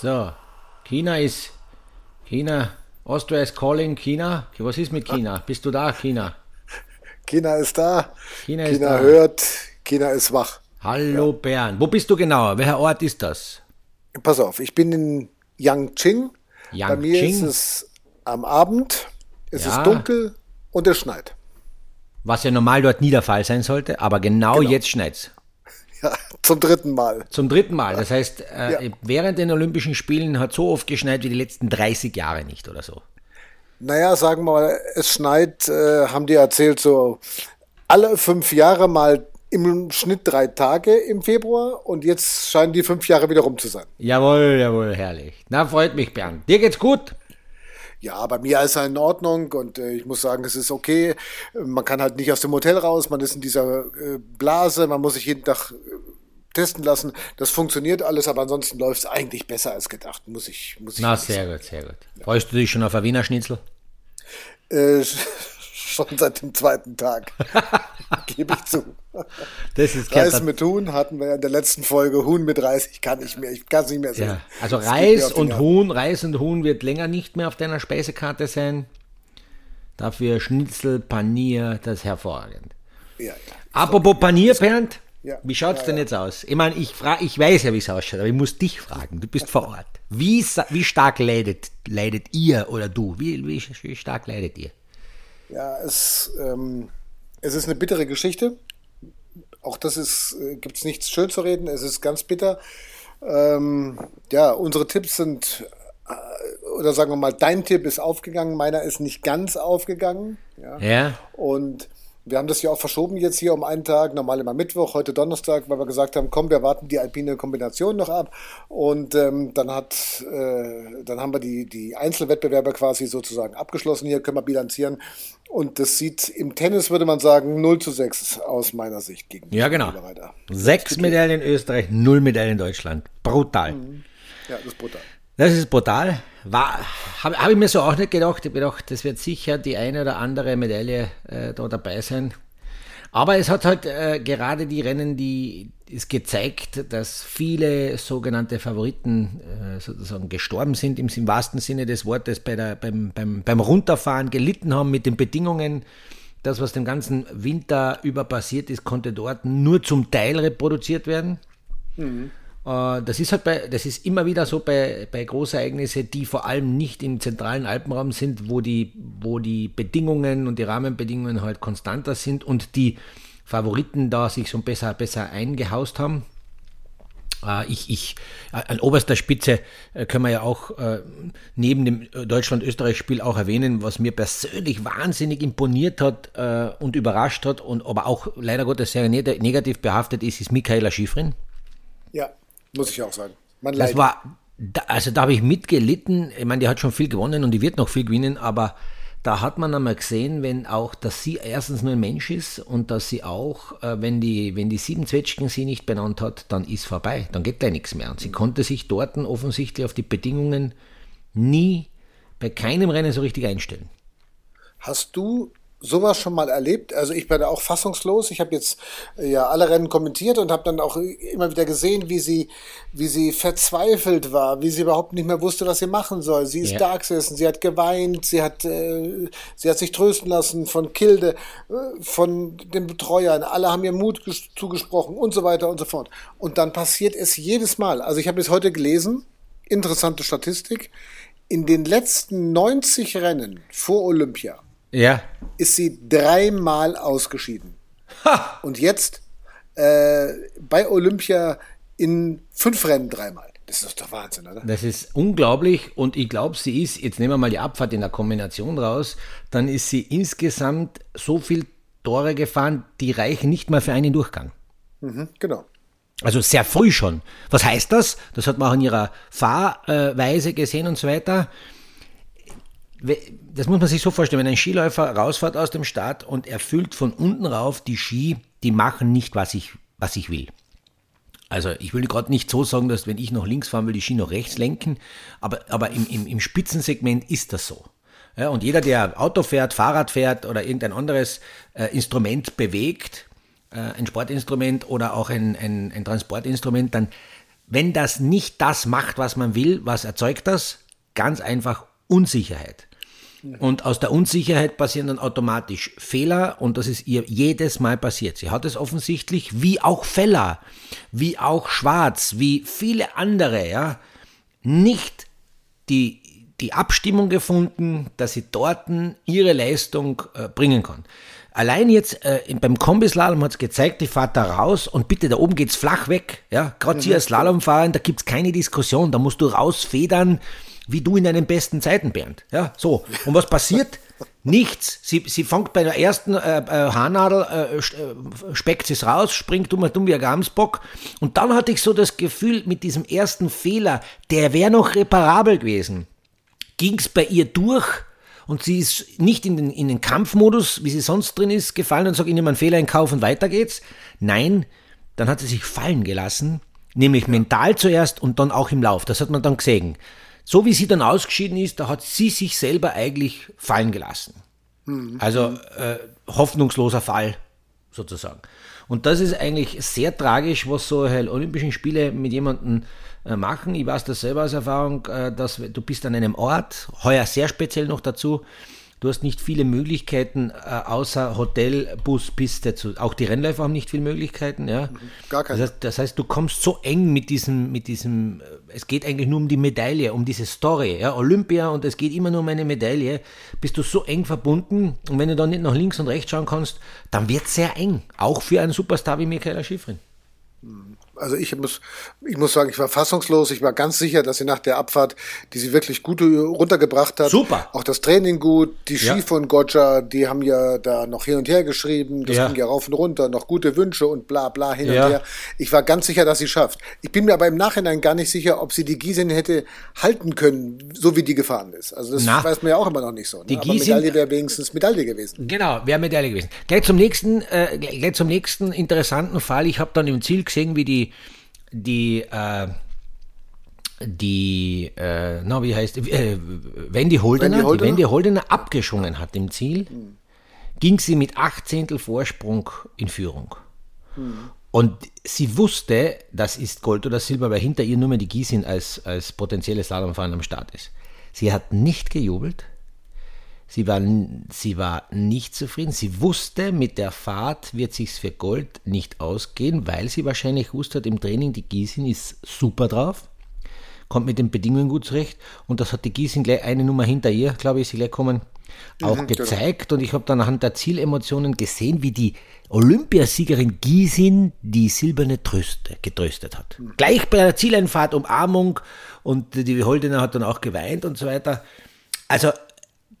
So, China ist, China, Austria is calling China. Was ist mit China? Bist du da, China? China ist da. China China, ist da. hört. China ist wach. Hallo Bern. Wo bist du genau? Welcher Ort ist das? Pass auf, ich bin in Yangqing. Bei mir ist Yangqing? es am Abend. Es Ja. ist dunkel und es schneit. Was ja normal dort nie der Fall sein sollte, aber genau, jetzt schneit's. Zum dritten Mal. Zum dritten Mal. Das heißt, äh, Ja. während den Olympischen Spielen hat so oft geschneit wie die letzten 30 Jahre nicht oder so. Naja, sagen wir mal, es schneit, äh, haben die erzählt, so alle fünf Jahre mal im Schnitt drei Tage im Februar und jetzt scheinen die fünf Jahre wieder rum zu sein. Jawohl, jawohl, herrlich. Na, freut mich, Bernd. Dir geht's gut? Ja, bei mir ist er in Ordnung und äh, ich muss sagen, es ist okay. Man kann halt nicht aus dem Hotel raus, man ist in dieser äh, Blase, man muss sich jeden Tag äh, testen lassen. Das funktioniert alles, aber ansonsten läuft es eigentlich besser als gedacht, muss ich, muss ich Na, sehr gut, sehr gut. Freust du dich schon auf ein Wiener Schnitzel? sagen. Äh, schon seit dem zweiten Tag, gebe ich zu. Das ist Reis mit Huhn hatten wir ja in der letzten Folge. Huhn mit Reis, ich kann nicht mehr, ich kann es nicht mehr sehen. Ja, also Das Reis und. Huhn, Reis und Huhn wird länger nicht mehr auf deiner Speisekarte sein. Dafür Schnitzel, Panier, das ist hervorragend. Ja, ja. Apropos Panier, Bernd, Ja. wie schaut's Ja, denn jetzt aus? Ich meine, ich, frag, ich weiß ja, wie es ausschaut, aber ich muss dich fragen. Du bist vor Ort. Wie, wie stark leidet, leidet ihr oder du? Wie, wie, wie stark leidet ihr? Ja, es, ähm, es ist eine bittere Geschichte. Auch das ist, äh, gibt es nichts schön zu reden. Es ist ganz bitter. Ähm, ja, unsere Tipps sind, äh, oder sagen wir mal, dein Tipp ist aufgegangen, meiner ist nicht ganz aufgegangen. Ja. Ja? Und wir haben das ja auch verschoben jetzt hier um einen Tag, normal immer Mittwoch, heute Donnerstag, weil wir gesagt haben, komm, wir warten die alpine Kombination noch ab. Und ähm, dann hat, äh, dann haben wir die, die Einzelwettbewerbe quasi sozusagen abgeschlossen. Hier können wir bilanzieren. Und das sieht im Tennis, würde man sagen, 0 zu 6 aus meiner Sicht gegen Ja, genau. Sechs Medaillen in Österreich, null Medaillen in Deutschland. Brutal. Ja, das ist brutal. Das ist brutal. Habe hab ich mir so auch nicht gedacht. Ich habe gedacht, das wird sicher die eine oder andere Medaille äh, da dabei sein. Aber es hat halt äh, gerade die Rennen, die ist gezeigt, dass viele sogenannte Favoriten äh, sozusagen gestorben sind, im, im wahrsten Sinne des Wortes, bei der, beim, beim, beim Runterfahren gelitten haben mit den Bedingungen. Das, was den ganzen Winter über passiert ist, konnte dort nur zum Teil reproduziert werden. Äh, Das ist halt bei, das ist immer wieder so bei, bei Großereignissen, die vor allem nicht im zentralen Alpenraum sind, wo die, wo die Bedingungen und die Rahmenbedingungen halt konstanter sind und die Favoriten da sich so besser, besser eingehaust haben. Äh, Ich, ich, an oberster Spitze äh, können wir ja auch äh, neben dem Deutschland-Österreich-Spiel auch erwähnen, was mir persönlich wahnsinnig imponiert hat äh, und überrascht hat und aber auch leider Gottes sehr neg- negativ behaftet ist, ist Michaela Schifrin. Ja, muss ich auch sagen. Man Das leidet. war, also da habe ich mitgelitten. Ich meine, die hat schon viel gewonnen und die wird noch viel gewinnen, aber da hat man einmal gesehen, wenn auch, dass sie erstens nur ein Mensch ist und dass sie auch, äh, wenn die, wenn die sieben Zwetschgen sie nicht benannt hat, dann ist vorbei, dann geht da nichts mehr. Und sie konnte sich dort offensichtlich auf die Bedingungen nie bei keinem Rennen so richtig einstellen. Hast du sowas schon mal erlebt? Also ich bin da auch fassungslos. Ich habe jetzt äh, ja alle Rennen kommentiert und habe dann auch immer wieder gesehen, wie sie, wie sie verzweifelt war, wie sie überhaupt nicht mehr wusste, was sie machen soll. Sie ist Ja. da gesessen, sie hat geweint, sie hat, äh, sie hat sich trösten lassen von Kilde, äh, von den Betreuern. Alle haben ihr Mut ges- zugesprochen und so weiter und so fort. Und dann passiert es jedes Mal. Also ich habe es heute gelesen, interessante Statistik. In den letzten 90 Rennen vor Olympia Ja. ist sie dreimal ausgeschieden. Und jetzt äh, bei Olympia in fünf Rennen dreimal. Das ist doch Wahnsinn, oder? Das ist unglaublich und ich glaube, sie ist, jetzt nehmen wir mal die Abfahrt in der Kombination raus, dann ist sie insgesamt so viel Tore gefahren, die reichen nicht mal für einen Durchgang. Mhm, genau. Also sehr früh schon. Was heißt das? Das hat man auch in ihrer Fahrweise gesehen und so weiter. Das muss man sich so vorstellen, wenn ein Skiläufer rausfährt aus dem Start und er fühlt von unten rauf, die Ski, die machen nicht, was ich, was ich will. Also ich will gerade nicht so sagen, dass wenn ich noch links fahren will, die Ski noch rechts lenken, aber, aber im, im, im Spitzensegment ist das so. Ja, und jeder, der Auto fährt, Fahrrad fährt oder irgendein anderes äh, Instrument bewegt, äh, ein Sportinstrument oder auch ein, ein, ein Transportinstrument, dann wenn das nicht das macht, was man will, was erzeugt das? Ganz einfach Unsicherheit. Und aus der Unsicherheit passieren dann automatisch Fehler und das ist ihr jedes Mal passiert. Sie hat es offensichtlich, wie auch Feller, wie auch Schwarz, wie viele andere, ja, nicht die, die Abstimmung gefunden, dass sie dort ihre Leistung äh, bringen kann. Allein jetzt äh, beim Kombislalom hat es gezeigt, die fahrt da raus und bitte, da oben geht's flach weg. Ja, gerade sie als Slalomfahrerin, da gibt's keine Diskussion, da musst du rausfedern, wie du in deinen besten Zeiten, Bernd. Ja, so. Und was passiert? Nichts. Sie, sie fängt bei der ersten äh, äh, Haarnadel, äh, äh speckt es raus, springt dumm, dumm wie ein Gamsbock. Und dann hatte ich so das Gefühl, mit diesem ersten Fehler, der wäre noch reparabel gewesen. Ging es bei ihr durch und sie ist nicht in den, in den Kampfmodus, wie sie sonst drin ist, gefallen und sagt, ich nehme einen Fehler in Kauf und weiter geht's. Nein, dann hat sie sich fallen gelassen, nämlich mental zuerst und dann auch im Lauf. Das hat man dann gesehen. So wie sie dann ausgeschieden ist, da hat sie sich selber eigentlich fallen gelassen. Mhm. Also äh, hoffnungsloser Fall sozusagen. Und das ist eigentlich sehr tragisch, was so Olympischen Spiele mit jemandem äh, machen. Ich weiß das selber aus Erfahrung, äh, dass du bist an einem Ort, heuer sehr speziell noch dazu, Du hast nicht viele Möglichkeiten, äh, außer Hotel, Bus, Piste. Zu, auch die Rennläufer haben nicht viele Möglichkeiten. Ja? Gar keine. Das heißt, das heißt, du kommst so eng mit diesem, mit diesem, äh, es geht eigentlich nur um die Medaille, um diese Story. Ja? Olympia und es geht immer nur um eine Medaille. Bist du so eng verbunden und wenn du dann nicht nach links und rechts schauen kannst, dann wird es sehr eng. Auch für einen Superstar wie Michaela Schifrin. Mhm also ich muss, ich muss sagen, ich war fassungslos. Ich war ganz sicher, dass sie nach der Abfahrt, die sie wirklich gut runtergebracht hat, super, auch das Training gut, die Ski ja. von Gotcha, die haben ja da noch hin und her geschrieben, das ja. ging ja rauf und runter, noch gute Wünsche und bla bla hin ja. und her. Ich war ganz sicher, dass sie schafft. Ich bin mir aber im Nachhinein gar nicht sicher, ob sie die Giesin hätte halten können, so wie die gefahren ist. Also das Na, weiß man ja auch immer noch nicht so. Ne? Die aber Giesin, Medaille wäre wenigstens Medaille gewesen. Genau, wäre Medaille gewesen. Gleich zum nächsten, äh, gleich zum nächsten interessanten Fall. Ich habe dann im Ziel gesehen, wie die die, äh, die, äh, na, wie heißt, äh, Wendy Holdener, Wendy Holdener? die Wendy Holdener abgeschwungen hat im Ziel, mhm. ging sie mit acht Zehntel Vorsprung in Führung. Mhm. Und sie wusste, das ist Gold oder Silber, weil hinter ihr nur mehr die Giesin als, als potenzielle Slalomfahrer am Start ist. Sie hat nicht gejubelt, Sie war, sie war nicht zufrieden. Sie wusste, mit der Fahrt wird sich's für Gold nicht ausgehen, weil sie wahrscheinlich wusste im Training, die Giesin ist super drauf, kommt mit den Bedingungen gut zurecht. Und das hat die Giesin gleich eine Nummer hinter ihr, glaube ich, sie gleich kommen, auch mhm, gezeigt. Genau. Und ich habe dann anhand der Zielemotionen gesehen, wie die Olympiasiegerin Giesin die silberne Tröste getröstet hat. Mhm. Gleich bei der Zieleinfahrt Umarmung und die Holdener hat dann auch geweint und so weiter. Also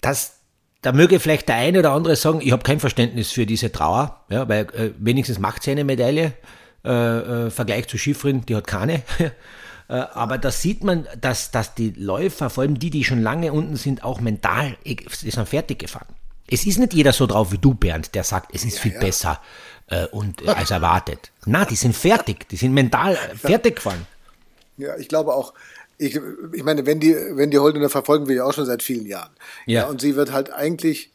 das, da möge vielleicht der eine oder andere sagen, ich habe kein Verständnis für diese Trauer, ja, weil äh, wenigstens macht sie eine Medaille, äh, äh, Vergleich zu Schifrin, die hat keine. äh, aber da sieht man, dass, dass die Läufer, vor allem die, die schon lange unten sind, auch mental, sind fertig gefahren. Es ist nicht jeder so drauf wie du, Bernd, der sagt, es ist ja, viel ja. besser äh, und, äh, als erwartet. Na, die sind fertig, die sind mental fertig gefahren. Ja, ich glaube auch, ich, ich meine, wenn die, wenn die Holdener verfolgen wir ja auch schon seit vielen Jahren. Ja. ja und sie wird halt eigentlich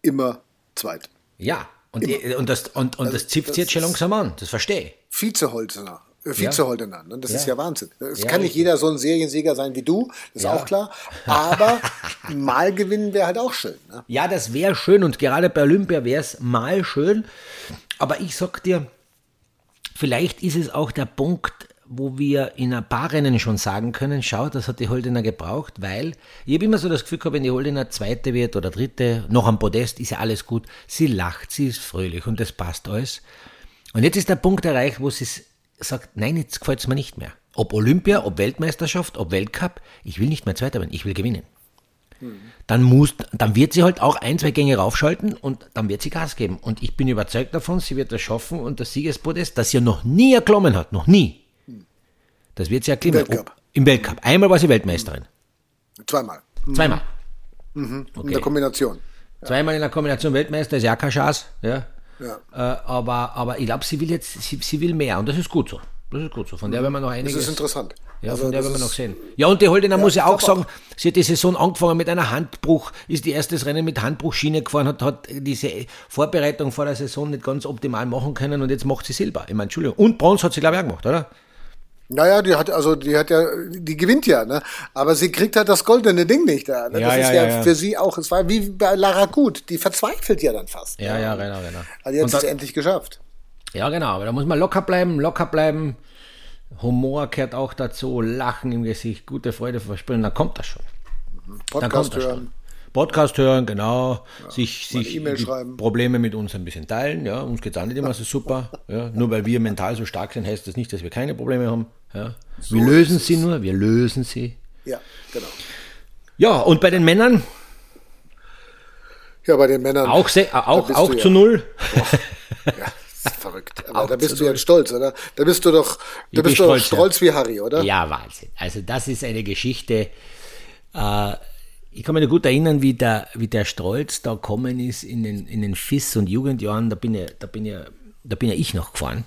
immer zweit. Ja, und, die, und das, und, und also, das zipft jetzt schon langsam an, das verstehe ich. Vizeholdener. Äh, Vizeholdener, ne? das ja. ist ja Wahnsinn. Es ja, kann nicht jeder so ein Seriensieger sein wie du, das ist auch klar. Aber mal gewinnen wäre halt auch schön. Ne? Ja, das wäre schön und gerade bei Olympia wäre es mal schön. Aber ich sag dir, vielleicht ist es auch der Punkt, wo wir in ein paar Rennen schon sagen können, schau, das hat die Holdener gebraucht, weil ich habe immer so das Gefühl gehabt, wenn die Holdener Zweite wird oder Dritte, noch am Podest, ist ja alles gut. Sie lacht, sie ist fröhlich und das passt alles. Und jetzt ist der Punkt erreicht, wo sie sagt, nein, jetzt gefällt es mir nicht mehr. Ob Olympia, ob Weltmeisterschaft, ob Weltcup, ich will nicht mehr Zweiter werden, ich will gewinnen. Dann, muss, dann wird sie halt auch ein, zwei Gänge raufschalten und dann wird sie Gas geben. Und ich bin überzeugt davon, sie wird das schaffen und das Siegespodest, das sie noch nie erklommen hat, noch nie, das wird sie ja Im Weltcup. Im Weltcup. Einmal war sie Weltmeisterin. Zweimal. Mhm. Zweimal. Mhm. Okay. In der Kombination. Ja. Zweimal in der Kombination Weltmeister ist ja keine Chance. Ja. ja. Äh, aber, aber ich glaube, sie will jetzt, sie, sie will mehr und das ist gut so. Das ist gut so. Von der werden wir noch einiges. Das ist interessant. Ja, also von der werden wir noch sehen. Ja, und die Holdener ja, muss ja auch sagen, sie hat die Saison angefangen mit einer Handbruch, ist die erste Rennen mit Handbruchschiene gefahren, hat, hat diese Vorbereitung vor der Saison nicht ganz optimal machen können und jetzt macht sie Silber. Ich meine, Entschuldigung. Und Bronze hat sie, glaube ich, auch gemacht, oder? Naja, die hat also, die hat ja, die gewinnt ja, ne? Aber sie kriegt halt das goldene Ding nicht da. Ne? Ja, das ja, ist ja, ja, ja. für sie auch, es war wie bei Lara Gut, die verzweifelt ja dann fast. Ja, ja, genau, genau. Also jetzt ist es endlich geschafft. Ja, genau, aber da muss man locker bleiben, locker bleiben. Humor gehört auch dazu, Lachen im Gesicht, gute Freude verspüren, dann kommt das schon. Dann kommt Podcast das hören. schon. Podcast hören, genau. sich mal sich die schreiben. Probleme mit uns ein bisschen teilen. Ja, uns geht es auch nicht immer so super. Ja, nur weil wir mental so stark sind, heißt das nicht, dass wir keine Probleme haben. Ja. wir lösen sie nur, wir lösen sie. Ja, genau. Ja, und bei den Männern Ja, bei den Männern. auch, auch, auch zu ja, null. Ja, das ist verrückt. Aber Auch da bist du ja stolz, oder? Da bist du doch, da bist du doch stolz, ja. stolz wie Harry, oder? Ja, Wahnsinn. Also das ist eine Geschichte. Äh, ich kann mich noch gut erinnern, wie der, wie der Strolz da gekommen ist in den, in den FIS und Jugendjahren. Da bin ja, da bin ja, da bin ja ich noch gefahren.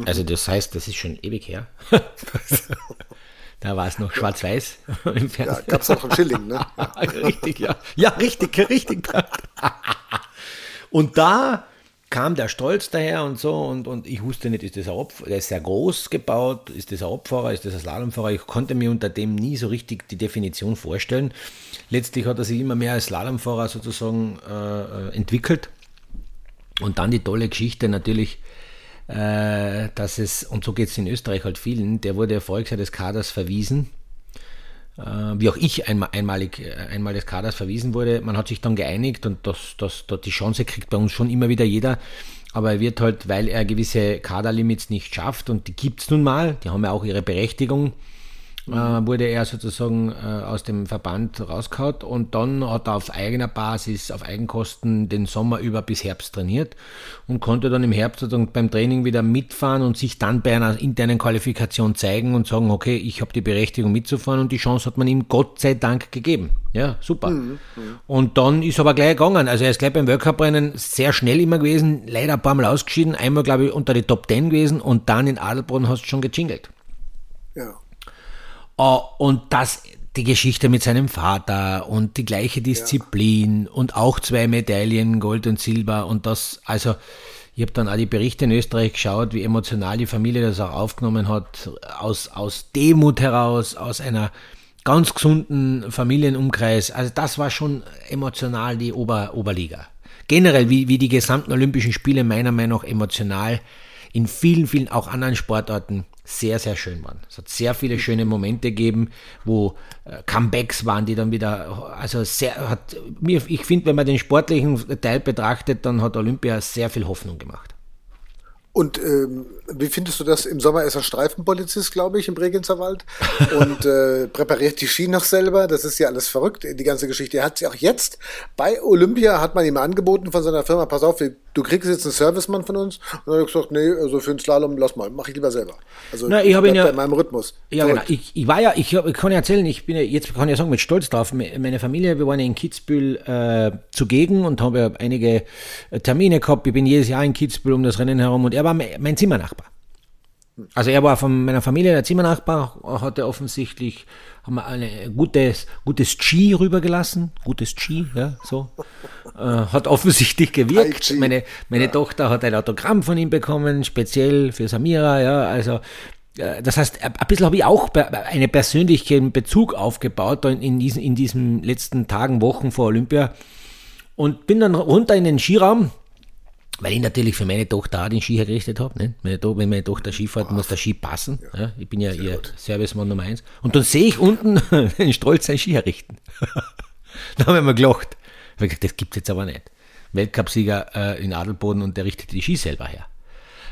Mhm. Also das heißt, das ist schon ewig her. da war es noch schwarz-weiß im Ja, Fernsehen. gab's auch einen Schilling, ne? Ja. richtig, ja. Ja, richtig, richtig. und da kam der Stolz daher und so und, und ich wusste nicht, ist das ein Opfer, der ist sehr groß gebaut, ist das ein Opferer, ist das ein Slalomfahrer, ich konnte mir unter dem nie so richtig die Definition vorstellen. Letztlich hat er sich immer mehr als Slalomfahrer sozusagen äh, äh, entwickelt und dann die tolle Geschichte natürlich, äh, dass es, und so geht es in Österreich halt vielen, der wurde Jahr des Kaders verwiesen äh, wie auch ich einmal, einmalig, äh, einmal des Kaders verwiesen wurde. Man hat sich dann geeinigt und das, das, das, die Chance kriegt bei uns schon immer wieder jeder. Aber er wird halt, weil er gewisse Kaderlimits nicht schafft und die gibt es nun mal, die haben ja auch ihre Berechtigung, äh, wurde er sozusagen äh, aus dem Verband rausgehauen und dann hat er auf eigener Basis, auf Eigenkosten den Sommer über bis Herbst trainiert und konnte dann im Herbst sozusagen beim Training wieder mitfahren und sich dann bei einer internen Qualifikation zeigen und sagen, okay, ich habe die Berechtigung mitzufahren und die Chance hat man ihm Gott sei Dank gegeben. Ja, super. Und dann ist aber gleich gegangen. Also er ist gleich beim Weltcuprennen sehr schnell immer gewesen, leider ein paar Mal ausgeschieden, einmal glaube ich unter die Top 10 gewesen und dann in Adelbrunn hast du schon gejingelt. ja. Äh, und das, die Geschichte mit seinem Vater und die gleiche Disziplin und auch zwei Medaillen, Gold und Silber und das, also ich habe dann auch die Berichte in Österreich geschaut, wie emotional die Familie das auch aufgenommen hat, aus, aus Demut heraus, aus einer ganz gesunden Familienumkreis. Also das war schon emotional die Ober, Oberliga. Generell, wie, wie die gesamten Olympischen Spiele meiner Meinung nach emotional in vielen, vielen auch anderen Sportarten sehr, sehr schön waren. Es hat sehr viele schöne Momente gegeben, wo äh, Comebacks waren, die dann wieder, also sehr, hat mir, ich finde, wenn man den sportlichen Teil betrachtet, dann hat Olympia sehr viel Hoffnung gemacht. Und ähm, wie findest du das? Im Sommer ist er Streifenpolizist, glaube ich, im Bregenzer Wald und äh, präpariert die Ski noch selber. Das ist ja alles verrückt, die ganze Geschichte. Er hat sie auch jetzt bei Olympia hat man ihm angeboten von seiner Firma, pass auf, du kriegst jetzt einen Servicemann von uns. Und dann hat er gesagt, nee, also für den Slalom lass mal, mach ich lieber selber. Also Na, ich ihn ja- bei meinem Rhythmus. Ja, genau. Ich, ich war ja, ich, ich kann ja erzählen, ich bin ja, jetzt kann ich ja sagen, mit Stolz drauf, me- meine Familie, wir waren ja in Kitzbühel äh, zugegen und haben ja einige äh, Termine gehabt. Ich bin jedes Jahr in Kitzbühel um das Rennen herum und er war mein, Zimmernachbar. Also er war von meiner Familie der Zimmernachbar, hatte offensichtlich, haben wir ein gutes, gutes Ski rübergelassen, gutes Ski, ja, so. Äh, hat offensichtlich gewirkt. Meine, meine Tochter hat ein Autogramm von ihm bekommen, speziell für Samira, ja, also äh, das heißt, ein bisschen habe ich auch einen persönlichen Bezug aufgebaut in, diesen, in diesen letzten Tagen, Wochen vor Olympia und bin dann runter in den Skiraum, weil ich natürlich für meine Tochter auch den Ski hergerichtet habe. Ne? Meine wenn meine Tochter Ski fährt, muss der Ski passen. Ja. ich bin ja ihr Servicemann Nummer eins. Und dann sehe ich unten den Stolz sein Ski herrichten. da haben wir mal gelacht. Ich gesagt, das gibt's jetzt aber nicht. Weltcupsieger äh, in Adelboden und der richtet die Ski selber her.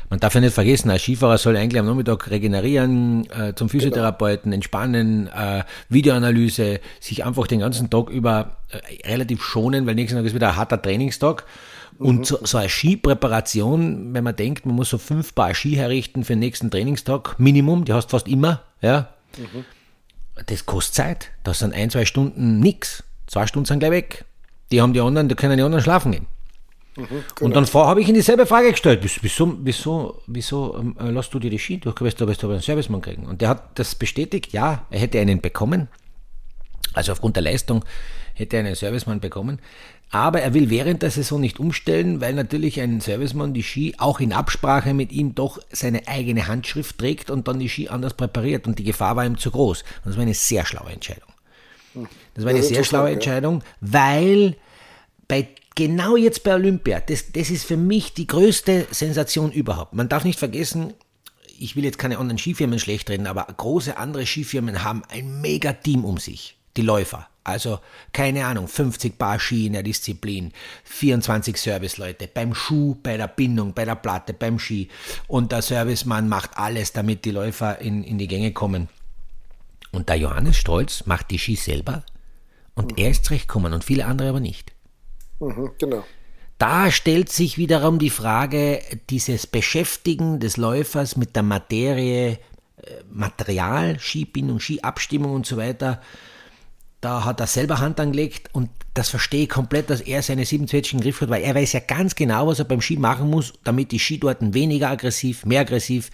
Man darf ja nicht vergessen, ein Skifahrer soll eigentlich am Nachmittag regenerieren, äh, zum Physiotherapeuten, entspannen, äh, Videoanalyse, sich einfach den ganzen Tag über äh, relativ schonen, weil nächsten Tag ist wieder ein harter Trainingstag. Und so, so eine Skipräparation, wenn man denkt, man muss so fünf Paar Ski herrichten für den nächsten Trainingstag, Minimum, die hast fast immer, ja, das kostet Zeit. Das sind ein, zwei Stunden nix. Zwei Stunden sind gleich weg. Die haben die anderen, da können die anderen schlafen gehen. Und dann habe ich ihm dieselbe Frage gestellt. Wieso, wieso, wieso, ähm, äh, lässt du dir die Ski? Du wirst, du wirst aber einen Servicemann kriegen. Und der hat das bestätigt, ja, er hätte einen bekommen. Also aufgrund der Leistung hätte er einen Servicemann bekommen. Aber er will während der Saison nicht umstellen, weil natürlich ein Servicemann die Ski auch in Absprache mit ihm doch seine eigene Handschrift trägt und dann die Ski anders präpariert und die Gefahr war ihm zu groß. Und das war eine sehr schlaue Entscheidung. Das war eine sehr schlaue Entscheidung, weil bei genau jetzt bei Olympia, das, das ist für mich die größte Sensation überhaupt. Man darf nicht vergessen, ich will jetzt keine anderen Skifirmen schlecht reden, aber große andere Skifirmen haben ein mega Team um sich, die Läufer. Also, keine Ahnung, 50 Paar Ski in der Disziplin, 24 Serviceleute beim Schuh, bei der Bindung, bei der Platte, beim Ski. Und der Servicemann macht alles, damit die Läufer in, in die Gänge kommen. Und der Johannes Stolz macht die Ski selber und mhm. er ist zurechtgekommen und viele andere aber nicht. Mhm, genau. Da stellt sich wiederum die Frage, dieses Beschäftigen des Läufers mit der Materie, äh, Material, Skibindung, Skiabstimmung und so weiter, da hat er selber Hand angelegt und das verstehe ich komplett, dass er seine siebenzwetschgen Griff hat, weil er weiß ja ganz genau, was er beim Ski machen muss, damit die Ski dort weniger aggressiv, mehr aggressiv,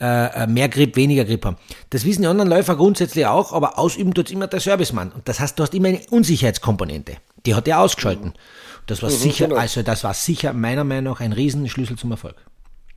äh, äh, mehr Grip, weniger Grip haben. Das wissen die anderen Läufer grundsätzlich auch, aber ausüben tut es immer der Servicemann. Und das heißt, du hast immer eine Unsicherheitskomponente. Die hat er ausgeschalten. Das war mhm, sicher, genau. also das war sicher meiner Meinung nach ein Riesenschlüssel zum Erfolg.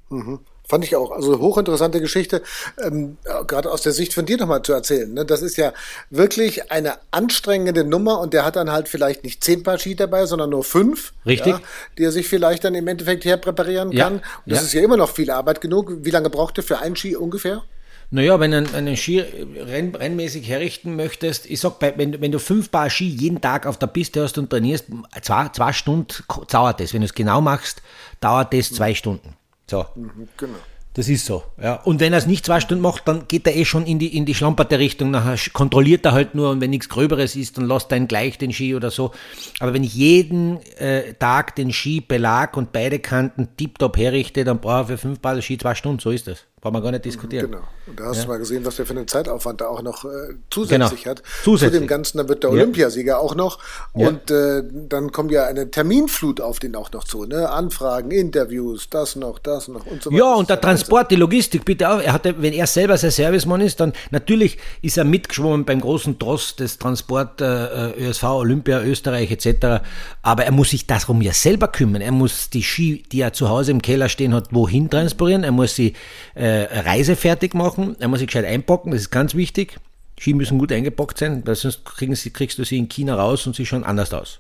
Mhm. Fand ich auch. Also hochinteressante Geschichte, ähm, gerade aus der Sicht von dir nochmal zu erzählen. Ne? Das ist ja wirklich eine anstrengende Nummer und der hat dann halt vielleicht nicht zehn Paar Ski dabei, sondern nur fünf. Richtig. Ja, die er sich vielleicht dann im Endeffekt herpräparieren kann. Ja. Und das ja. ist ja immer noch viel Arbeit genug. Wie lange braucht er für einen Ski ungefähr? Naja, wenn du einen Ski renn, rennmäßig herrichten möchtest, ich sag, wenn, wenn du fünf Paar Ski jeden Tag auf der Piste hast und trainierst, zwei, zwei Stunden dauert das. Wenn du es genau machst, dauert das zwei Stunden. So. Mhm, genau. Das ist so. Ja. Und wenn er es nicht zwei Stunden macht, dann geht er eh schon in die, in die schlamperte Richtung. Nachher kontrolliert er halt nur und wenn nichts Gröberes ist, dann lässt er ihn gleich den Ski oder so. Aber wenn ich jeden äh, Tag den Ski belag und beide Kanten tiptop herrichte, dann brauche ich für fünf Ball Ski zwei Stunden. So ist das. Brauchen wir gar nicht diskutieren. Genau. Und da hast ja. du mal gesehen, was der für einen Zeitaufwand da auch noch äh, zusätzlich genau. hat. Zusätzlich. Zu dem Ganzen, dann wird der Olympiasieger ja. auch noch. Und äh, dann kommt ja eine Terminflut auf den auch noch zu. Ne? Anfragen, Interviews, das noch, das noch und so weiter. Ja, und der Transport, die Logistik, bitte auch. Er hatte, wenn er selber sein Servicemann ist, dann natürlich ist er mitgeschwommen beim großen Tross des Transport äh, ÖSV, Olympia, Österreich etc. Aber er muss sich darum ja selber kümmern. Er muss die Ski, die er zu Hause im Keller stehen hat, wohin transportieren. Er muss sie äh, äh, Reise fertig machen. Er muss sich gescheit einpacken, das ist ganz wichtig. Ski müssen gut eingepackt sein, weil sonst sie, kriegst du sie in China raus und sie schauen anders aus.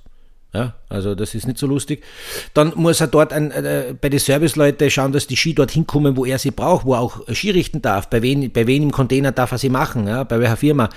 Ja, also das ist nicht so lustig. Dann muss er dort ein, äh, bei den Serviceleuten schauen, dass die Ski dorthin kommen, wo er sie braucht, wo er auch Ski richten darf. Bei wen, bei wen im Container darf er sie machen, ja, bei welcher Firma.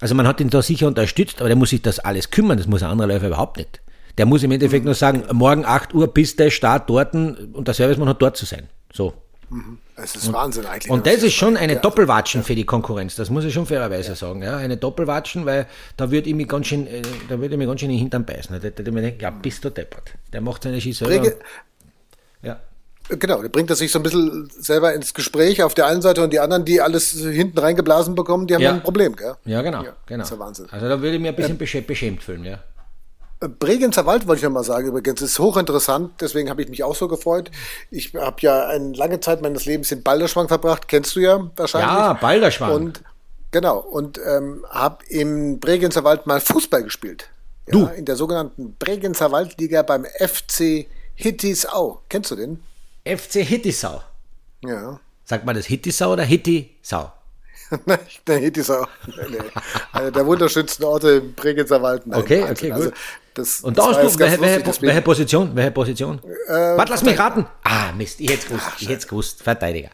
Also man hat ihn da sicher unterstützt, aber der muss sich das alles kümmern, das muss ein anderer Läufer überhaupt nicht. Der muss im Endeffekt mhm. nur sagen, morgen 8 Uhr bist der Start dort und der Servicemann hat dort zu sein. So. Mhm. Es ist und, Wahnsinn eigentlich. Und das ist schon eine ja, Doppelwatschen ja. für die Konkurrenz, das muss ich schon fairerweise ja. sagen. Ja, eine Doppelwatschen, weil da würde ich mich ganz schön, äh, da würde ich mich ganz schön in den Hintern beißen. Da mir denken, ja, bist du deppert. Der macht seine selber. ja. Genau, der bringt er sich so ein bisschen selber ins Gespräch auf der einen Seite und die anderen, die alles hinten reingeblasen bekommen, die haben ja. ein Problem, gell? Ja, genau. genau. Das ist ja Wahnsinn. Also da würde ich mir ein bisschen beschämt fühlen, ja. Bregenzer Wald wollte ich noch mal sagen übrigens, ist hochinteressant, deswegen habe ich mich auch so gefreut. Ich habe ja eine lange Zeit meines Lebens in Balderschwang verbracht, kennst du ja wahrscheinlich. Ja, Balderschwang. Und genau, und ähm, habe im Bregenzer Wald mal Fußball gespielt. Ja, du? In der sogenannten Bregenzer Waldliga beim FC Hittisau. Kennst du den? FC Hittisau? Ja. Sagt man das Hittisau oder Hittisau? Nein, der Hittisau. Nee, Einer der wunderschönsten Orte im Bregenzer Wald. Nein, okay, okay, also, gut. Das, und da hast du, welche, welche, welche, Position? Welche Position? Äh, Warte, lass mich raten. Ah, Mist, ich hätte es gewusst. Ach, ich hätte es gewusst. Verteidiger.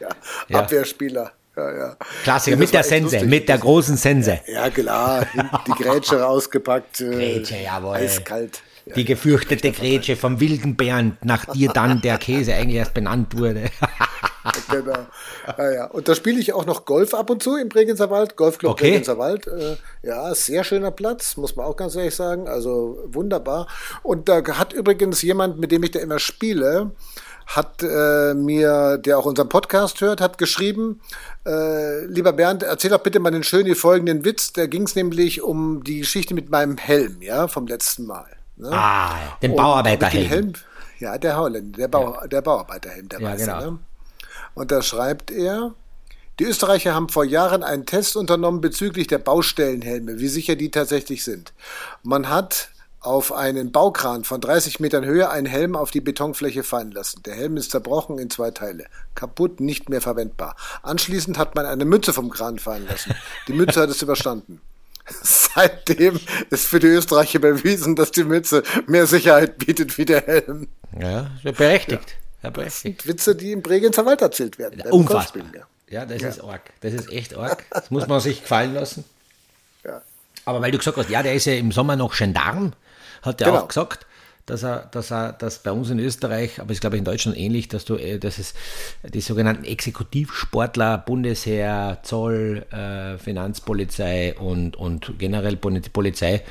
ja, ja. Abwehrspieler. Ja, ja. Klassiker, mit der Sense, lustig. mit der großen Sense. Ja, klar, die Grätsche rausgepackt. Äh, Grätsche, jawohl. Eiskalt. Ja, die gefürchtete Grätsche vom wilden Bären, nach dir dann der Käse eigentlich erst benannt wurde. genau. Ja, ja. Und da spiele ich auch noch Golf ab und zu im Bregenzer Wald, Golfclub okay. Bregenzer Wald. Äh, ja, sehr schöner Platz, muss man auch ganz ehrlich sagen. Also wunderbar. Und da hat übrigens jemand, mit dem ich da immer spiele, hat äh, mir, der auch unseren Podcast hört, hat geschrieben, äh, lieber Bernd, erzähl doch bitte mal den schönen folgenden Witz. Da ging es nämlich um die Geschichte mit meinem Helm, ja, vom letzten Mal. Ne? Ah, den Bauarbeiterhelm. Ja, der Holländer, der, Bau, ja. der Bauarbeiterhelm, der ja, weiße. Genau. Ne? Und da schreibt er, Die Österreicher haben vor Jahren einen Test unternommen bezüglich der Baustellenhelme, wie sicher die tatsächlich sind. Man hat auf einen Baukran von 30 Metern Höhe einen Helm auf die Betonfläche fallen lassen. Der Helm ist zerbrochen in zwei Teile. Kaputt, nicht mehr verwendbar. Anschließend hat man eine Mütze vom Kran fallen lassen. Die Mütze hat es überstanden. Seitdem ist für die Österreicher bewiesen, dass die Mütze mehr Sicherheit bietet wie der Helm. Ja, berechtigt. Ja. Das sind Witze, die im Bregenzer Wald erzählt werden. Unfassbar. Ja, das ja. ist arg. Das ist echt arg. Das muss man sich gefallen lassen. Ja. Aber weil du gesagt hast, ja, der ist ja im Sommer noch Gendarm, hat er genau. auch gesagt dass er, dass er, dass bei uns in Österreich, aber ich glaube in Deutschland ähnlich, dass du, äh, dass es die sogenannten Exekutivsportler, Bundesheer, Zoll, äh, Finanzpolizei und, und generell Polizei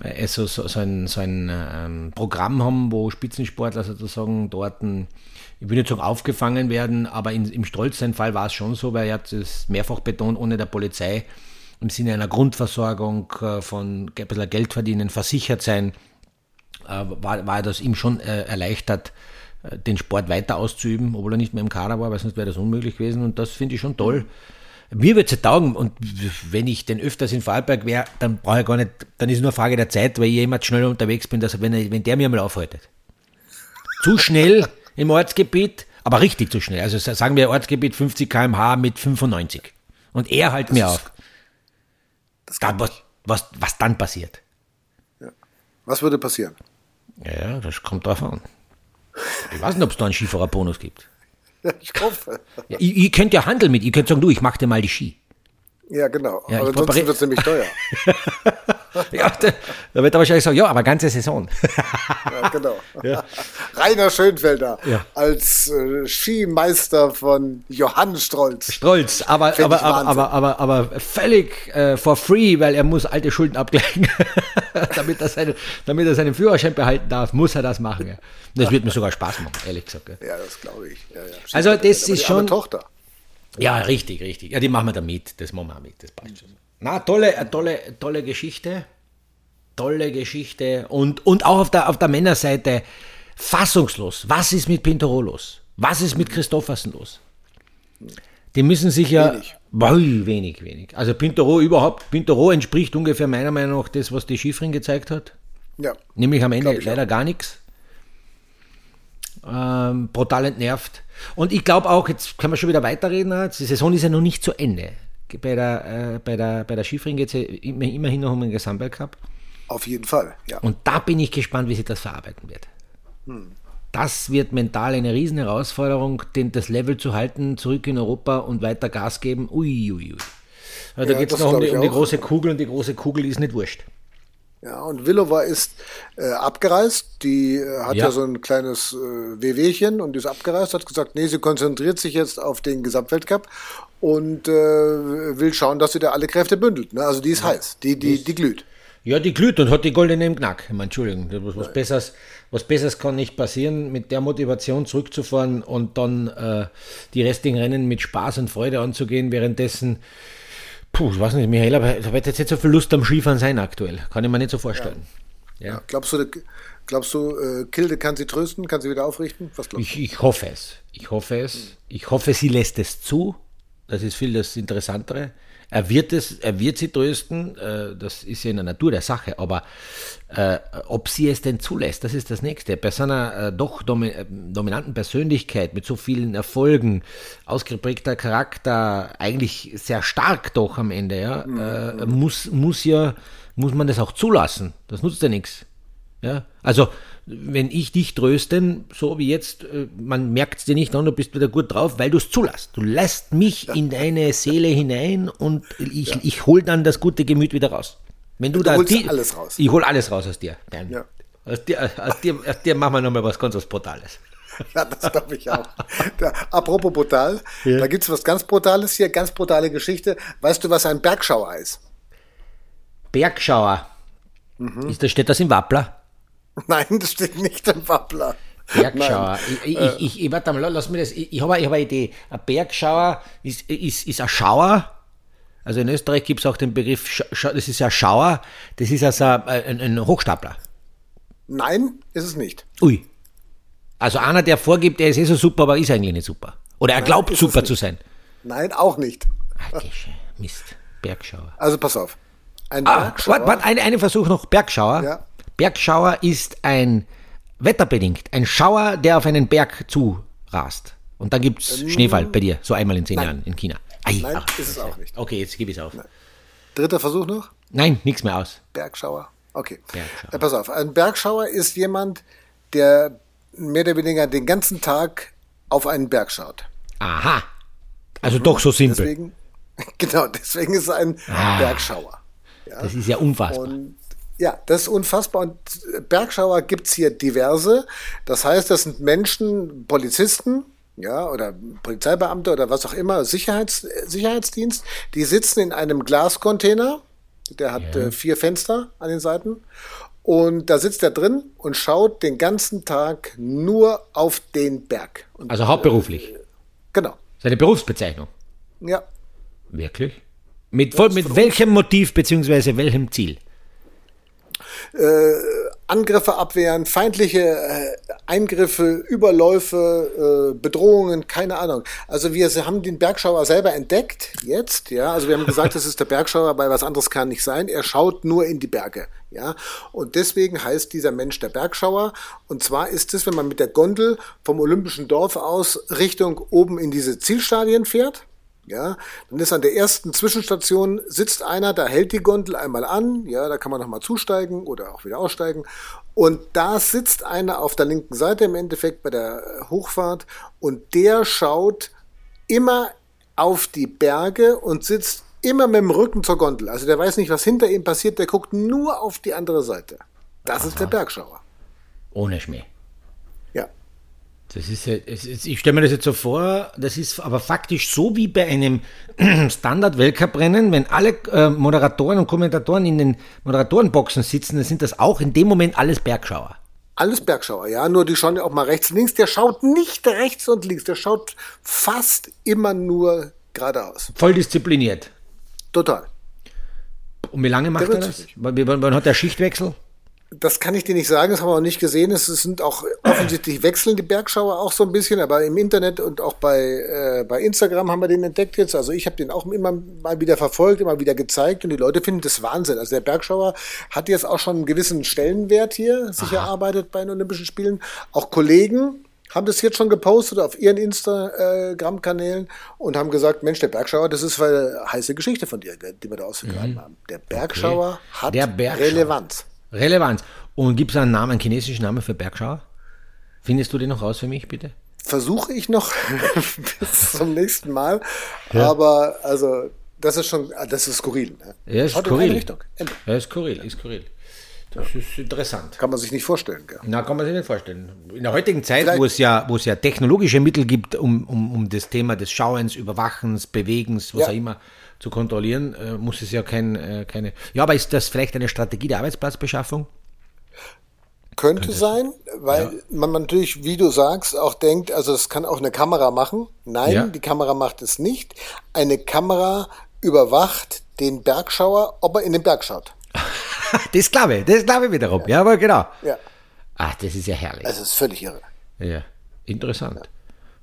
äh, so, so, ein, so ein ähm, Programm haben, wo Spitzensportler sozusagen dort, ich will nicht sagen aufgefangen werden, aber in, im Stolzsein-Fall war es schon so, weil er hat es mehrfach betont, ohne der Polizei im Sinne einer Grundversorgung äh, von ein bisschen Geld verdienen, versichert sein, äh, war, war das ihm schon äh, erleichtert, äh, den Sport weiter auszuüben, obwohl er nicht mehr im Kader war, weil sonst wäre das unmöglich gewesen. Und das finde ich schon toll. Mir wird es taugen und wenn ich denn öfters in Vorarlberg wäre, dann brauche ich gar nicht, dann ist es nur eine Frage der Zeit, weil ich jemand schneller unterwegs bin, dass er, wenn, wenn der mir mal aufhaltet. Zu schnell im Ortsgebiet, aber richtig zu schnell. Also sagen wir Ortsgebiet 50 km/h mit 95. Und er halt mir auf. Dann, was, was, was dann passiert? Ja. Was würde passieren? Ja, das kommt drauf an. Ich weiß nicht, ob es da einen Skifahren-Bonus gibt. Ich hoffe. Ja, ihr, ihr könnt ja handeln mit, ihr könnt sagen, du, ich mach dir mal die Ski. Ja, genau. Ja, aber ansonsten wird es nämlich teuer. ja, da, da, wird er wahrscheinlich sagen, ja, aber ganze Saison. ja, genau. Ja. Rainer Schönfelder ja. als äh, Skimeister von Johann Strolz. Strolz, aber, aber, aber, aber, aber, aber, völlig äh, for free, weil er muss alte Schulden abgleichen. damit, er seine, damit er seinen Führerschein behalten darf, muss er das machen. Ja. Das wird mir sogar Spaß machen, ehrlich gesagt. Ja, das glaube ich. Also das ist schon... Tochter. Ja, richtig, richtig. Ja, die machen wir da mit. Das machen wir mit. Das passt schon. Na, tolle, tolle, tolle Geschichte. Tolle Geschichte. Und, und auch auf der, auf der Männerseite fassungslos. Was ist mit Pintoro los? Was ist mit Christoffersen los? Die müssen sich ja. Wenig. Boy, wenig, wenig. Also Pintoro überhaupt, Pintoro entspricht ungefähr meiner Meinung nach das, was die Schifrin gezeigt hat. Ja. Nämlich am Ende leider auch. gar nichts. Ähm, brutal entnervt. Und ich glaube auch, jetzt können wir schon wieder weiterreden, die Saison ist ja noch nicht zu Ende. Bei der, äh, bei der, bei der Skifring geht es ja immerhin noch um den Gesamtweltcup. Auf jeden Fall, ja. Und da bin ich gespannt, wie sich das verarbeiten wird. Hm. Das wird mental eine riesen Herausforderung, den, das Level zu halten, zurück in Europa und weiter Gas geben. Ui, ui, ui. Also da geht es noch um die, um die große Kugel und die große Kugel ist nicht wurscht. Ja, und Willova ist äh, abgereist. Die äh, hat ja. ja. so ein kleines äh, Wehwehchen und ist abgereist, hat gesagt, nee, sie konzentriert sich jetzt auf den Gesamtweltcup und äh, will schauen, dass sie da alle Kräfte bündelt. Ne? Also die ist ja. heiß, die, die, die glüht. Ja, die glüht und hat die goldene im Knack. meine, Entschuldigung, was, was Besseres, was Besseres kann nicht passieren, mit der Motivation zurückzufahren und dann äh, die restlichen Rennen mit Spaß und Freude anzugehen, währenddessen Puh, ich weiß nicht, Michael, aber da wird jetzt nicht so viel Lust am Skifahren sein aktuell. Kann ich mir nicht so vorstellen. Ja. ja. Glaubst du, glaubst du äh, Kilde kann sie trösten, kann sie wieder aufrichten? Was glaubst ich, ich hoffe es. Ich hoffe es. Ich hoffe, sie lässt es zu. Das ist viel das Interessantere. Er wird, es, er wird sie trösten, äh, das ist ja in der Natur der Sache, aber äh, ob sie es denn zulässt, das ist das Nächste. Bei seiner äh, doch domi äh, dominanten Persönlichkeit, mit so vielen Erfolgen, ausgeprägter Charakter, eigentlich sehr stark doch am Ende, ja, mhm. Muss, muss ja, muss man das auch zulassen. Das nutzt ja nichts. Ja? Also wenn ich dich tröste, so wie jetzt, äh, man merkt es dir nicht an, du bist wieder gut drauf, weil du es zulässt. Du lässt mich ja. in deine Seele hinein und ich, ja. ich hole dann das gute Gemüt wieder raus. Wenn du, du da die, alles raus. Ich hole alles raus aus dir. Nein. Ja. Aus, dir, aus, dir, aus dir machen wir nochmal was ganz was Brutales. Ja, das glaube ich auch. Da, apropos brutal, ja. da gibt es was ganz Brutales hier, ganz brutale Geschichte. Weißt du, was ein Bergschauer ist? Bergschauer? Mhm. Ist das, steht das im Wappler? Nein, das steht nicht im Wappler. Bergschauer. Ich, ich, ich, ich, warte mal, lass mir das. Ich, ich habe hab eine Idee. Ein Bergschauer ist, ist, ist ein Schauer. Also in Österreich gibt es auch den Begriff, das ist ja Schauer, das ist also ein, ein Hochstapler. Nein, ist es nicht. Ui. Also einer, der vorgibt, er ist eh so super, aber ist eigentlich nicht super. Oder er Nein, glaubt super zu sein. Nein, auch nicht. Ach, Mist. Bergschauer. Also pass auf. Ein ah, Bergschauer. Warte, warte, ein, einen Versuch noch. Bergschauer. Ja. Bergschauer ist ein wetterbedingt, ein Schauer, der auf einen Berg zurast. Und dann gibt es ähm, Schneefall bei dir, so einmal in zehn Nein. Jahren in China. Ei, Nein, ach, ist es auch nicht. Okay, jetzt gebe ich es auf. Nein. Dritter Versuch noch? Nein, nichts mehr aus. Bergschauer. Okay. Bergschauer. Ja, pass auf, ein Bergschauer ist jemand, der mehr oder weniger den ganzen Tag auf einen Berg schaut. Aha. Also doch so simpel. Deswegen, genau, deswegen ist es ein ah, Bergschauer. Ja? Das ist ja unfassbar. Und ja, das ist unfassbar. Und Bergschauer gibt es hier diverse. Das heißt, das sind Menschen, Polizisten, ja, oder Polizeibeamte oder was auch immer, Sicherheits, Sicherheitsdienst, die sitzen in einem Glascontainer, der hat ja. äh, vier Fenster an den Seiten. Und da sitzt er drin und schaut den ganzen Tag nur auf den Berg. Und, also hauptberuflich. Äh, genau. Seine Berufsbezeichnung. Ja. Wirklich? Mit, ja, mit welchem Motiv bzw. welchem Ziel? Äh, Angriffe abwehren, feindliche äh, Eingriffe, Überläufe, äh, Bedrohungen, keine Ahnung. Also wir haben den Bergschauer selber entdeckt jetzt, ja. Also wir haben gesagt, das ist der Bergschauer, weil was anderes kann nicht sein. Er schaut nur in die Berge, ja. Und deswegen heißt dieser Mensch der Bergschauer. Und zwar ist es, wenn man mit der Gondel vom Olympischen Dorf aus Richtung oben in diese Zielstadien fährt, ja, dann ist an der ersten Zwischenstation sitzt einer, da hält die Gondel einmal an, ja, da kann man nochmal zusteigen oder auch wieder aussteigen. Und da sitzt einer auf der linken Seite im Endeffekt bei der Hochfahrt und der schaut immer auf die Berge und sitzt immer mit dem Rücken zur Gondel. Also der weiß nicht, was hinter ihm passiert, der guckt nur auf die andere Seite. Das Aha. ist der Bergschauer. Ohne Schmäh. Das ist ich stelle mir das jetzt so vor, das ist aber faktisch so wie bei einem Standard-Weltcup-Rennen, wenn alle äh, Moderatoren und Kommentatoren in den Moderatorenboxen sitzen, dann sind das auch in dem Moment alles Bergschauer. Alles Bergschauer, ja, nur die schauen ja auch mal rechts, links. Der schaut nicht rechts und links, der schaut fast immer nur geradeaus. Voll diszipliniert. Total. Und wie lange macht der er das? Wann hat der Schichtwechsel? Das kann ich dir nicht sagen, das haben wir auch nicht gesehen. Es sind auch offensichtlich wechselnde Bergschauer auch so ein bisschen, aber im Internet und auch bei, äh, bei Instagram haben wir den entdeckt jetzt. Also ich habe den auch immer mal wieder verfolgt, immer wieder gezeigt und die Leute finden das Wahnsinn. Also der Bergschauer hat jetzt auch schon einen gewissen Stellenwert hier sich Aha. erarbeitet bei den Olympischen Spielen. Auch Kollegen haben das jetzt schon gepostet auf ihren Instagram-Kanälen und haben gesagt, Mensch, der Bergschauer, das ist eine heiße Geschichte von dir, die wir da ausgegraben mhm. haben. Der Bergschauer okay. hat der Bergschauer. Relevanz. Relevanz. Und gibt es einen Namen, einen chinesischen Namen für Bergschauer? Findest du den noch raus für mich, bitte? Versuche ich noch bis zum nächsten Mal. Ja. Aber also, das ist schon, das ist skurril. Ne? Ja, ist skurril. Ja, ist skurril, ist skurril. Das ja. ist interessant. Kann man sich nicht vorstellen. Gell? Na, kann man sich nicht vorstellen. In der heutigen Zeit, wo es, ja, wo es ja technologische Mittel gibt, um, um, um das Thema des Schauens, Überwachens, Bewegens, was ja. auch immer, zu kontrollieren, äh, muss es ja kein, äh, keine. Ja, aber ist das vielleicht eine Strategie der Arbeitsplatzbeschaffung? Könnte, Könnte sein, weil ja. man natürlich, wie du sagst, auch denkt, also es kann auch eine Kamera machen. Nein, ja. die Kamera macht es nicht. Eine Kamera überwacht den Bergschauer, ob er in den Berg schaut. das glaube ich, das glaube ich wiederum. Ja, ja aber genau. Ja. Ach, das ist ja herrlich. Das ist völlig irre. Ja, interessant.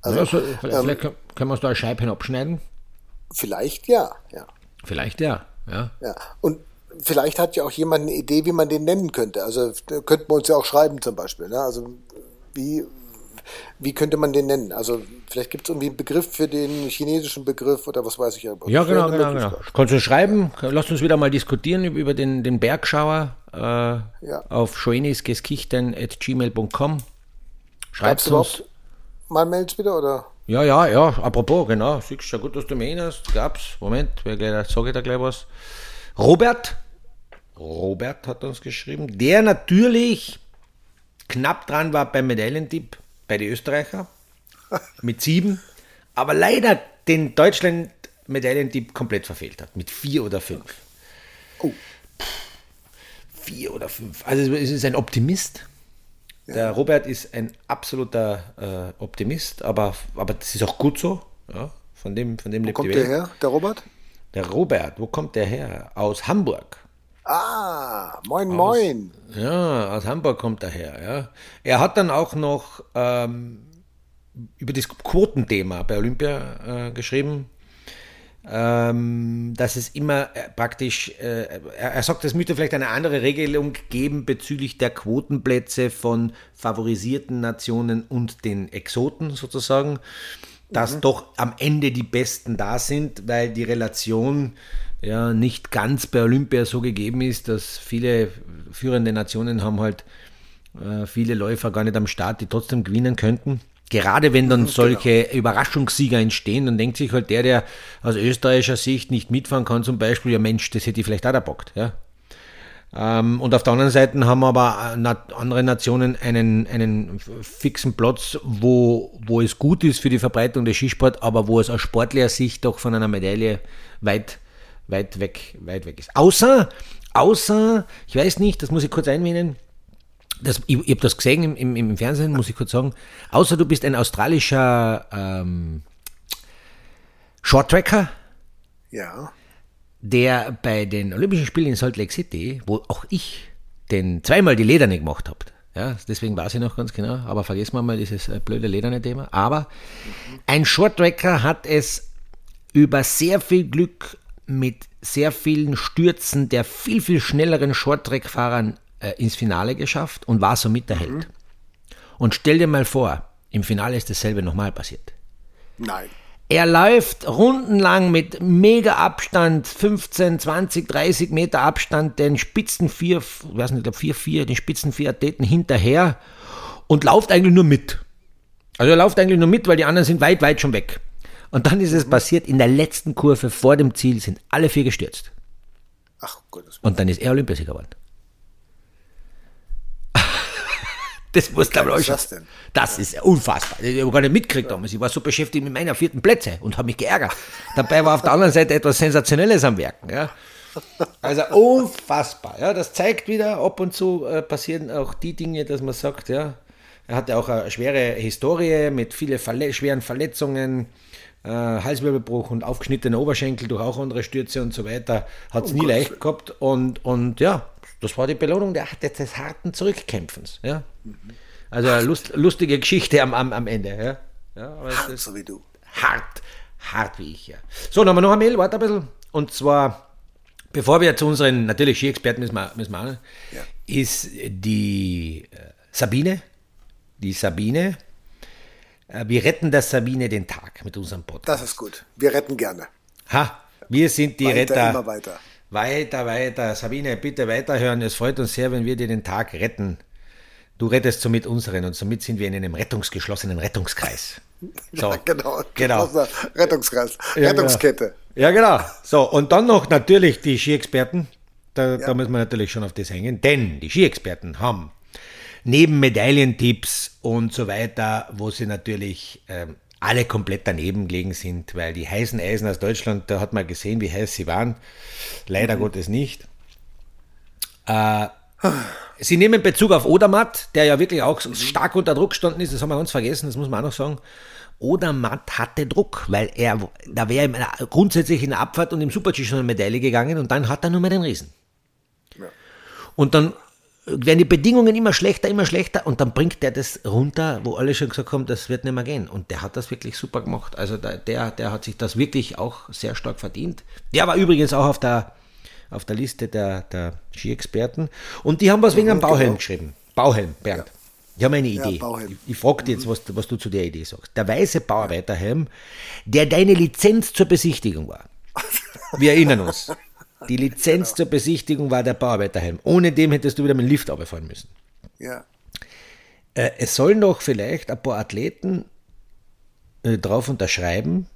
Also, also, vielleicht ähm, können wir uns da ein Scheibchen abschneiden. Vielleicht ja, ja. Vielleicht ja, ja. Ja. Und vielleicht hat ja auch jemand eine Idee, wie man den nennen könnte. Also könnten wir uns ja auch schreiben zum Beispiel. Ne? Also wie, wie könnte man den nennen? Also vielleicht gibt es irgendwie einen Begriff für den chinesischen Begriff oder was weiß ich. ja. Ja, genau, genau, genau. Kannst du schreiben, lass uns wieder mal diskutieren über den, den Bergschauer äh, ja. auf schoenisgeskichten.gmail.com. Schreibst du uns. Mal Mails wieder oder? Ja, ja, ja, apropos, genau, siehst du, gut, dass du mich hast, gab's, Moment, sage ich da gleich was. Robert, Robert hat uns geschrieben, der natürlich knapp dran war beim Medaillentipp bei den Österreicher mit sieben, aber leider den Deutschland-Medaillentipp komplett verfehlt hat, mit vier oder fünf. Oh. Vier oder fünf. Also es ist ein Optimist, der Robert ist ein absoluter äh, Optimist, aber, aber das ist auch gut so. Ja, von dem, von dem Wo kommt der her, der Robert? Der Robert, wo kommt der her? Aus Hamburg. Ah, moin, aus, moin. Ja, aus Hamburg kommt er her. Ja. Er hat dann auch noch ähm, über das Quotenthema bei Olympia äh, geschrieben. Ähm, dass es immer äh, praktisch, äh, er, er, sagt, es müsste vielleicht eine andere Regelung geben bezüglich der Quotenplätze von favorisierten Nationen und den Exoten sozusagen, dass mhm. doch am Ende die Besten da sind, weil die Relation ja nicht ganz bei Olympia so gegeben ist, dass viele führende Nationen haben halt äh, viele Läufer gar nicht am Start, die trotzdem gewinnen könnten. Gerade wenn dann mhm, solche genau. Überraschungssieger entstehen, dann denkt sich halt der, der aus österreichischer Sicht nicht mitfahren kann, zum Beispiel, ja Mensch, das hätte ich vielleicht auch erbockt. Ja? Ähm, und auf der anderen Seite haben aber äh, andere Nationen einen, einen fixen Platz, wo, wo es gut ist für die Verbreitung des Skisport, aber wo es aus sportlicher Sicht doch von einer Medaille weit, weit weg, weit weg ist. Außer, außer, ich weiß nicht, das muss ich kurz einwählen, das, ich, ich habe das gesehen im, im, im, Fernsehen, muss ich kurz sagen. Außer du bist ein australischer ähm, Shorttracker. Ja. Der bei den Olympischen Spielen in Salt Lake City, wo auch ich den zweimal die Lederne gemacht habe. Ja, deswegen weiß ich noch ganz genau, aber vergessen wir mal dieses äh, blöde lederne Thema. Aber ein Shorttracker hat es über sehr viel Glück mit sehr vielen Stürzen der viel, viel schnelleren Shorttrack-Fahrern äh, ins Finale geschafft und war somit der Held. Mhm. Und stell dir mal vor, im Finale ist dasselbe nochmal passiert. Nein. Er läuft rundenlang mit mega Abstand, 15, 20, 30 Meter Abstand, den Spitzen vier, ich weiß nicht, ich glaube vier, vier, den Spitzen vier Athleten hinterher und läuft eigentlich nur mit. Also er läuft eigentlich nur mit, weil die anderen sind weit, weit schon weg. Und dann ist es mhm. passiert, in der letzten Kurve vor dem Ziel sind alle vier gestürzt. Ach Gottes Und dann ist er Olympiasieger geworden. Das muss glaube ich das denn? Das ist unfassbar. Ich habe gar nicht mitgekriegt damals. Ich war so beschäftigt mit meiner vierten Plätze und habe mich geärgert. Dabei war auf der anderen Seite etwas Sensationelles am Werken. Ja. Also unfassbar. Ja. Das zeigt wieder, ab und zu äh, passieren auch die Dinge, dass man sagt, ja, er hatte auch eine schwere Historie mit vielen Verle schweren Verletzungen, äh, Halswirbelbruch und aufgeschnittene Oberschenkel durch auch andere Stürze und so weiter. Hat es oh nie Gott. leicht gehabt und, und ja, das war die Belohnung der, des harten Zurückkämpfens. Ja? Also eine Lust, lustige Geschichte am, am, am Ende. Ja? Ja, hart, so wie du. Hart, hart wie ich, ja. So, dann haben wir noch ein Mail, warte ein bisschen. Und zwar, bevor wir zu unseren, natürlich Ski-Experten müssen wir, müssen wir an, ja. ist die äh, Sabine, die Sabine, äh, wir retten der Sabine den Tag mit unserem Podcast. Das ist gut. Wir retten gerne. Ha, wir sind die weiter, Retter. Immer weiter. Weiter, weiter. Sabine, bitte weiterhören. Es freut uns sehr, wenn wir dir den Tag retten. Du rettest somit unseren und somit sind wir in einem rettungsgeschlossenen Rettungskreis. So, ja, genau. genau. Rettungskreis. Ja, Rettungskette. Genau. Ja, genau. So, und dann noch natürlich die Ski-Experten. Da, ja. da müssen wir natürlich schon auf das hängen, denn die Ski-Experten haben neben Medaillentipps und so weiter, wo sie natürlich ähm, alle komplett daneben gelegen sind, weil die heißen Eisen aus Deutschland, da hat man gesehen, wie heiß sie waren. Leider mhm. Gottes nicht. Äh, sie nehmen Bezug auf Odermatt, der ja wirklich auch mhm. stark unter Druck gestanden ist, das haben wir ganz vergessen, das muss man auch noch sagen. Odermatt hatte Druck, weil er, da wäre ihm grundsätzlich in der Abfahrt und im Super-G schon eine Medaille gegangen und dann hat er nur mehr den Riesen. Ja. Und dann werden die Bedingungen immer schlechter, immer schlechter und dann bringt der das runter, wo alle schon gesagt haben, das wird nicht mehr gehen. Und der hat das wirklich super gemacht. Also der, der hat sich das wirklich auch sehr stark verdient. Der war übrigens auch auf der, auf der Liste der, der Ski-Experten. Und die haben was wegen einem Bauhelm genau. geschrieben. Bauhelm, Bernd. Ja. Ich habe eine Idee. Ja, ich, ich frage dich jetzt, was, was du zu der Idee sagst. Der weiße Bauarbeiterhelm, der deine Lizenz zur Besichtigung war. Wir erinnern uns. Die Lizenz genau. zur Besichtigung war der Bauarbeiterhelm. Ohne dem hättest du wieder mit dem Lift runterfahren müssen. Ja. Äh, es sollen doch vielleicht ein paar Athleten äh, drauf unterschreiben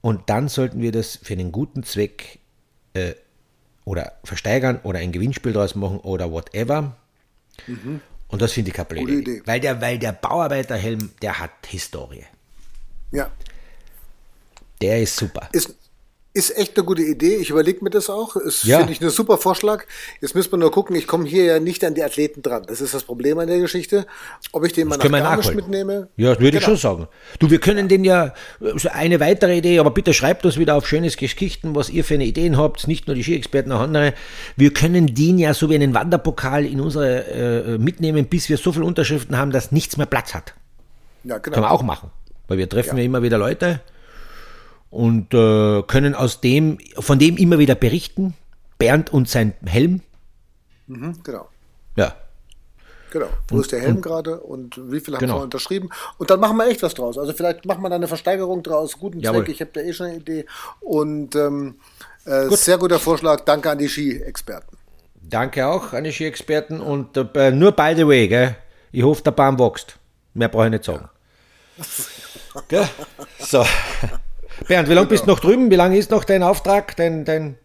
und dann sollten wir das für einen guten Zweck äh, oder versteigern oder ein Gewinnspiel draus machen oder whatever. Mhm. Und das finde ich keine blöde Idee. Weil der, weil der Bauarbeiterhelm, der hat Historie. Ja. Der ist super. Ist, ist echt eine gute Idee. Ich überlege mir das auch. Ist, ja. finde ich, ein super Vorschlag. Jetzt müssen wir nur gucken, ich komme hier ja nicht an die Athleten dran. Das ist das Problem an der Geschichte. Ob ich den das mal nach Garmisch mitnehme? Ja, das würde genau. ich schon sagen. Du, wir können den ja, eine weitere Idee, aber bitte schreibt uns wieder auf schönes Geschichten, was ihr für eine Ideen habt. Nicht nur die Ski-Experten, auch andere. Wir können den ja so wie einen Wanderpokal in unsere äh, mitnehmen, bis wir so viele Unterschriften haben, dass nichts mehr Platz hat. Ja, genau. Können wir auch machen. Weil wir treffen ja, ja immer wieder Leute und äh, können aus dem, von dem immer wieder berichten. Bernd und sein Helm. Mhm, genau. Ja. Genau. Wo ist der Helm gerade und wie viel haben genau. wir unterschrieben? Und dann machen wir echt was draus. Also vielleicht machen wir da eine Versteigerung draus. Guten Jawohl. Zweck. Ich habe da eh schon eine Idee. Und ähm, äh, Gut. sehr guter Vorschlag. Danke an die Ski-Experten. Danke auch an die Ski-Experten. Und äh, nur by the way, gell? ich hoffe, der Baum wächst. Mehr brauche ich nicht sagen. gell? So. Bernd, wie lange bist du noch drüben? Wie lange ist noch dein Auftrag, dein, dein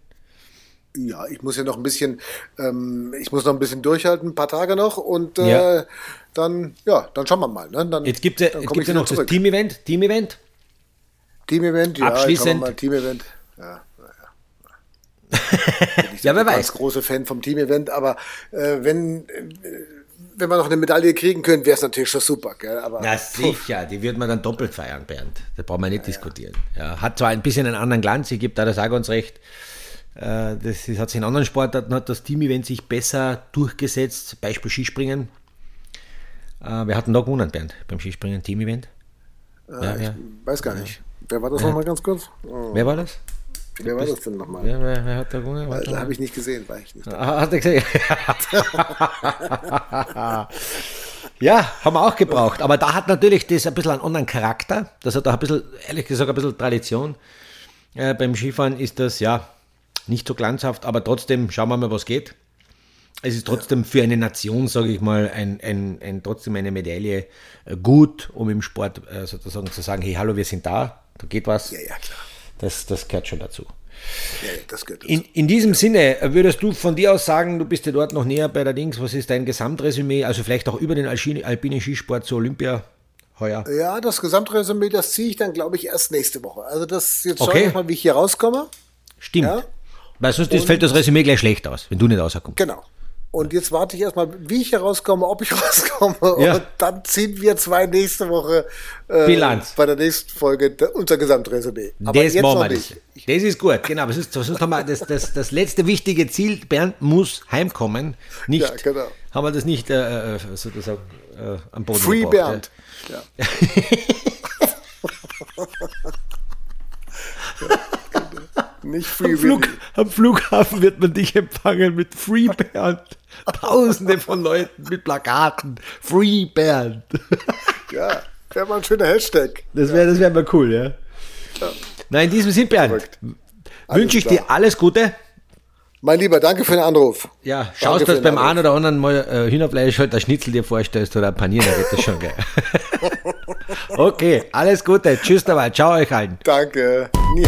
ja, ich muss ja noch ein bisschen, ähm, ich muss noch ein bisschen durchhalten, ein paar Tage noch und äh, ja. dann, ja, dann schauen wir mal. Ne? Dann, jetzt gibt es ja, noch zurück. das Team-Event. Team-Event? Team-Event, ja. Abschließend. Team-Event. Ja, ich ja, wer weiß. Ich bin großer Fan vom Team-Event, aber äh, wenn, äh, wenn wir noch eine Medaille kriegen können, wäre es natürlich schon super. Gell? Aber, Na sicher, die wird man dann doppelt feiern, Bernd. Da brauchen wir nicht ja, diskutieren. Ja, hat zwar ein bisschen einen anderen Glanz, ich gebe da das auch ganz recht. Äh, das hat sich in anderen Sportarten hat das Team-Event sich besser durchgesetzt, Beispiel Skispringen. Äh, wir hatten da gewonnen, Bernd, beim Skispringen, Team-Event. Äh, ja, ich ja. weiß gar nicht. Wer war das nochmal ganz kurz? Oh. Wer war das? Wer war das denn nochmal? Wer, wer, wer, hat da gewonnen? Also, habe ich nicht gesehen, war ich nicht. Ah, hat er gesehen? ja, haben wir auch gebraucht. Aber da hat natürlich das ein bisschen einen anderen Charakter. Das hat auch ein bisschen, ehrlich gesagt, ein bisschen Tradition. Äh, beim Skifahren ist das, ja, nicht so glanzhaft, aber trotzdem schauen wir mal, was geht. Es ist trotzdem für eine Nation, sage ich mal, ein, ein, ein, trotzdem eine Medaille äh, gut, um im Sport äh, sozusagen zu sagen, hey, hallo, wir sind da, da geht was. Ja, ja, klar. Das, das gehört schon dazu. Ja, das gehört dazu. In, in diesem Sinne, äh, würdest du von dir aus sagen, du bist ja dort noch näher bei der Dings, was ist dein Gesamtresümee, also vielleicht auch über den alpinen Skisport zu Olympia heuer? Ja, das Gesamtresümee, das ziehe ich dann, glaube ich, erst nächste Woche. Also das, jetzt okay. schaue ich mal, wie ich hier rauskomme. Stimmt. Ja? Weil sonst und, fällt das Resümee gleich schlecht aus, wenn du nicht rauskommst. Genau. Und jetzt warte ich erstmal, wie ich herauskomme, ob ich rauskomme. Ja. Und dann ziehen wir zwei nächste Woche äh, Bilanz. bei der nächsten Folge unser Gesamtresümee. Aber das jetzt wir nicht. Das. das ist gut, genau. Aber sonst, sonst haben wir das, das, das letzte wichtige Ziel, Bernd muss heimkommen. Nicht, ja, genau. Haben wir das nicht äh, äh sozusagen äh, am Boden Free gebracht, Bernd. Ja. ja. Nicht Free am, Flug, am Flughafen wird man dich empfangen mit Free Bernd. Tausende von Leuten mit Plakaten. Free Bernd. Ja, wäre mal ein schöner Hashtag. Das wäre das wär mal cool, ja. ja. Na, in diesem Sinne, Bernd, wünsche ich klar. dir alles Gute. Mein Lieber, danke für den Anruf. Ja, schaust, dass beim einen oder anderen mal äh, Hühnerfleisch halt ein Schnitzel dir vorstellst oder ein Panier, dann wird das schon geil. okay, alles Gute. Tschüss dabei. Ciao euch allen. Danke. Ni